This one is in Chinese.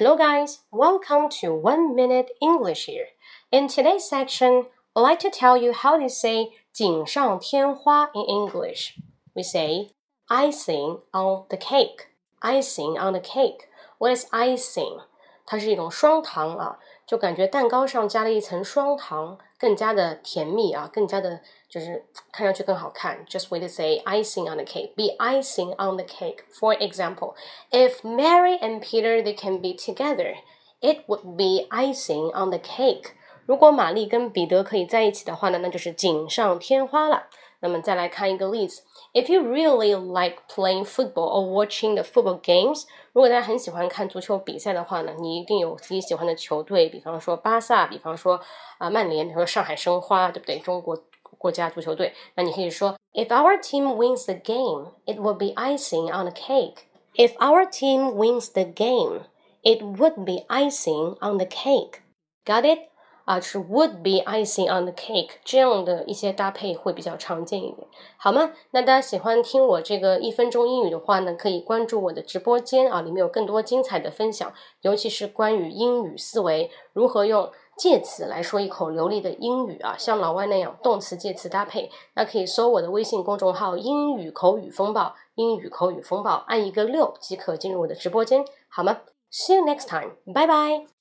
Hello, guys. Welcome to One Minute English here. In today's section, I'd like to tell you how to say 锦上添花 in English. We say icing on the cake. Icing on the cake. What is icing? 它是一种双糖啊，就感觉蛋糕上加了一层双糖，更加的甜蜜啊，更加的就是看上去更好看。Just way to say icing on the cake. Be icing on the cake. For example, if Mary and Peter they can be together, it would be icing on the cake. 如果玛丽跟彼得可以在一起的话呢，那就是锦上添花了。那么再来看一个例子，If you really like playing football or watching the football games，如果大家很喜欢看足球比赛的话呢，你一定有自己喜欢的球队，比方说巴萨，比方说啊曼联，比方说上海申花，对不对？中国国家足球队，那你可以说，If our team wins the game, it will be icing on the cake. If our team wins the game, it would be icing on the cake. Got it? 啊，是 would be icing on the cake 这样的一些搭配会比较常见一点，好吗？那大家喜欢听我这个一分钟英语的话呢，可以关注我的直播间啊，里面有更多精彩的分享，尤其是关于英语思维，如何用介词来说一口流利的英语啊，像老外那样动词介词搭配。那可以搜我的微信公众号“英语口语风暴”，英语口语风暴，按一个六即可进入我的直播间，好吗？See you next time，拜拜。